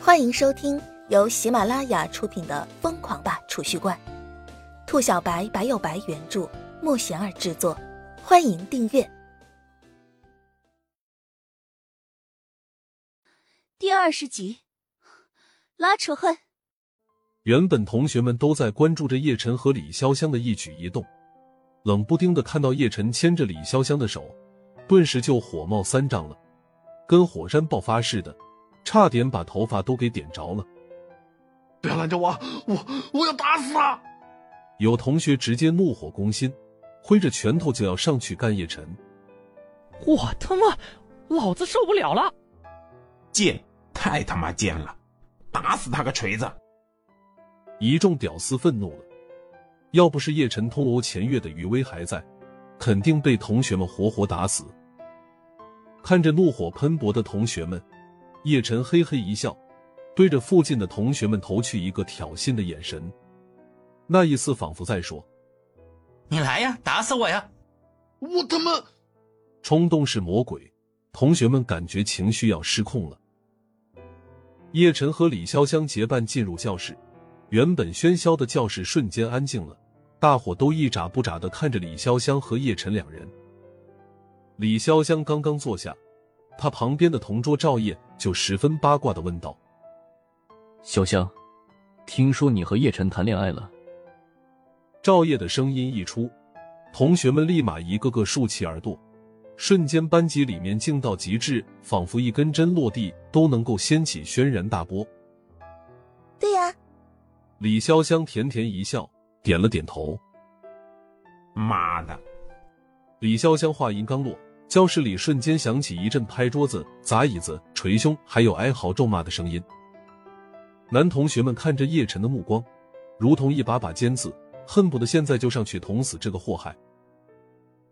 欢迎收听由喜马拉雅出品的《疯狂吧储蓄罐》，兔小白白有白原著，莫贤儿制作。欢迎订阅第二十集。拉扯恨。原本同学们都在关注着叶晨和李潇湘的一举一动，冷不丁的看到叶晨牵着李潇湘的手，顿时就火冒三丈了，跟火山爆发似的，差点把头发都给点着了。不要拦着我，我我要打死他！有同学直接怒火攻心，挥着拳头就要上去干叶晨。我他妈，老子受不了了！贱，太他妈贱了！打死他个锤子！一众屌丝愤怒了，要不是叶晨通欧前月的余威还在，肯定被同学们活活打死。看着怒火喷薄的同学们，叶晨嘿嘿一笑，对着附近的同学们投去一个挑衅的眼神，那意思仿佛在说：“你来呀，打死我呀！”我他妈！冲动是魔鬼，同学们感觉情绪要失控了。叶晨和李潇湘结伴进入教室。原本喧嚣的教室瞬间安静了，大伙都一眨不眨的看着李潇湘和叶晨两人。李潇湘刚刚坐下，他旁边的同桌赵烨就十分八卦的问道：“潇湘，听说你和叶晨谈恋爱了？”赵烨的声音一出，同学们立马一个个竖起耳朵，瞬间班级里面静到极致，仿佛一根针落地都能够掀起轩然大波。对呀。李潇湘甜甜一笑，点了点头。妈的！李潇湘话音刚落，教室里瞬间响起一阵拍桌子、砸椅子、捶胸，还有哀嚎咒骂的声音。男同学们看着叶晨的目光，如同一把把尖刺，恨不得现在就上去捅死这个祸害。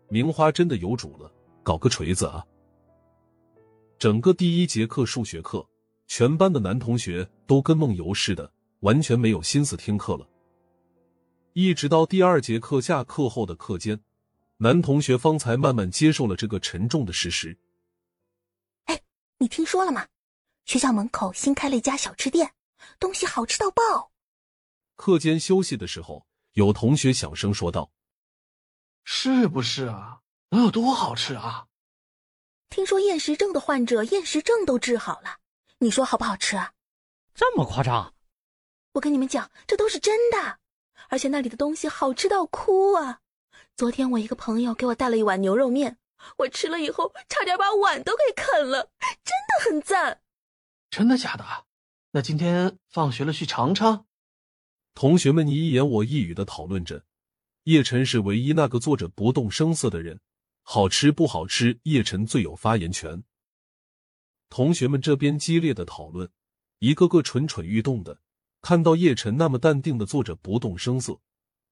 名花真的有主了，搞个锤子啊！整个第一节课数学课，全班的男同学都跟梦游似的。完全没有心思听课了，一直到第二节课下课后的课间，男同学方才慢慢接受了这个沉重的事实。哎，你听说了吗？学校门口新开了一家小吃店，东西好吃到爆。课间休息的时候，有同学小声说道：“是不是啊？能有多好吃啊？听说厌食症的患者厌食症都治好了，你说好不好吃啊？这么夸张？”我跟你们讲，这都是真的，而且那里的东西好吃到哭啊！昨天我一个朋友给我带了一碗牛肉面，我吃了以后差点把碗都给啃了，真的很赞。真的假的？那今天放学了去尝尝。同学们你一言我一语的讨论着，叶晨是唯一那个坐着不动声色的人，好吃不好吃，叶晨最有发言权。同学们这边激烈的讨论，一个个蠢蠢欲动的。看到叶晨那么淡定的坐着不动声色，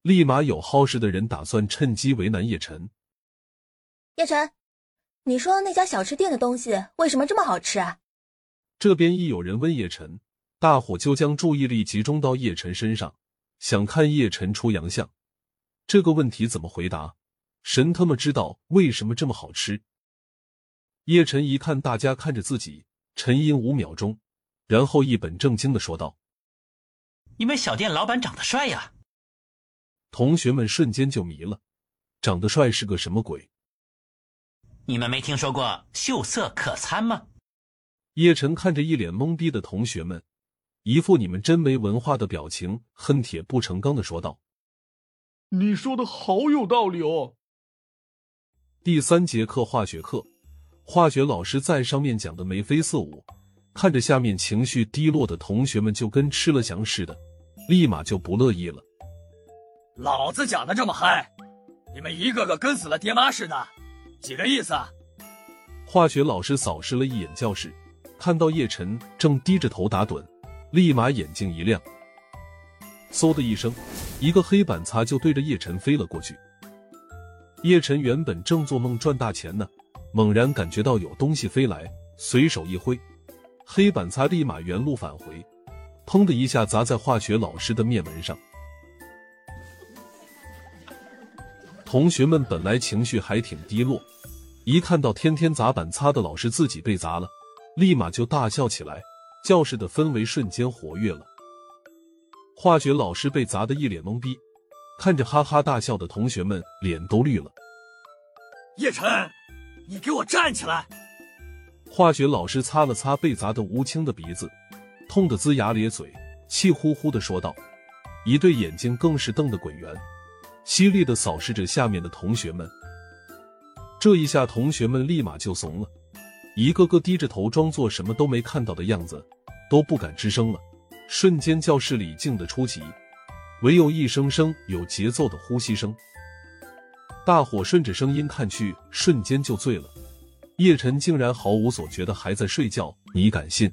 立马有好事的人打算趁机为难叶晨。叶晨，你说那家小吃店的东西为什么这么好吃啊？这边一有人问叶晨，大伙就将注意力集中到叶晨身上，想看叶晨出洋相。这个问题怎么回答？神他妈知道为什么这么好吃。叶晨一看大家看着自己，沉吟五秒钟，然后一本正经的说道。因为小店老板长得帅呀！同学们瞬间就迷了，长得帅是个什么鬼？你们没听说过秀色可餐吗？叶晨看着一脸懵逼的同学们，一副你们真没文化的表情，恨铁不成钢的说道：“你说的好有道理哦。”第三节课化学课，化学老师在上面讲的眉飞色舞。看着下面情绪低落的同学们，就跟吃了翔似的，立马就不乐意了。老子讲的这么嗨，你们一个个跟死了爹妈似的，几个意思？啊？化学老师扫视了一眼教室，看到叶晨正低着头打盹，立马眼睛一亮，嗖的一声，一个黑板擦就对着叶晨飞了过去。叶晨原本正做梦赚大钱呢，猛然感觉到有东西飞来，随手一挥。黑板擦立马原路返回，砰的一下砸在化学老师的面门上。同学们本来情绪还挺低落，一看到天天砸板擦的老师自己被砸了，立马就大笑起来，教室的氛围瞬间活跃了。化学老师被砸得一脸懵逼，看着哈哈大笑的同学们，脸都绿了。叶晨，你给我站起来！化学老师擦了擦被砸得乌青的鼻子，痛得龇牙咧嘴，气呼呼的说道，一对眼睛更是瞪得滚圆，犀利的扫视着下面的同学们。这一下，同学们立马就怂了，一个个低着头，装作什么都没看到的样子，都不敢吱声了。瞬间，教室里静得出奇，唯有一声声有节奏的呼吸声。大伙顺着声音看去，瞬间就醉了。叶晨竟然毫无所觉的还在睡觉，你敢信？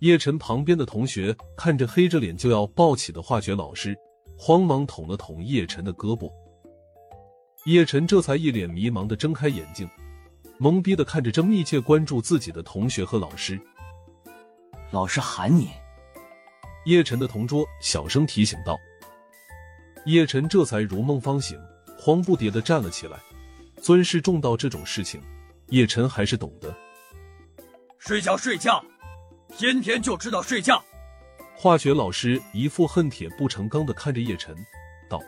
叶晨旁边的同学看着黑着脸就要抱起的化学老师，慌忙捅了捅叶晨的胳膊。叶晨这才一脸迷茫的睁开眼睛，懵逼的看着正密切关注自己的同学和老师。老师喊你。叶晨的同桌小声提醒道。叶晨这才如梦方醒，慌不迭的站了起来。尊师重道这种事情，叶晨还是懂的。睡觉睡觉，天天就知道睡觉。化学老师一副恨铁不成钢的看着叶晨，道：“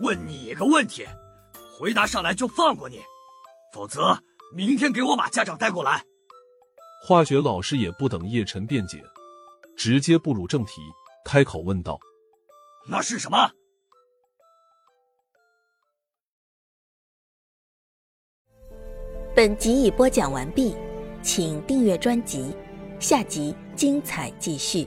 问你一个问题，回答上来就放过你，否则明天给我把家长带过来。”化学老师也不等叶晨辩解，直接步入正题，开口问道：“那是什么？”本集已播讲完毕，请订阅专辑，下集精彩继续。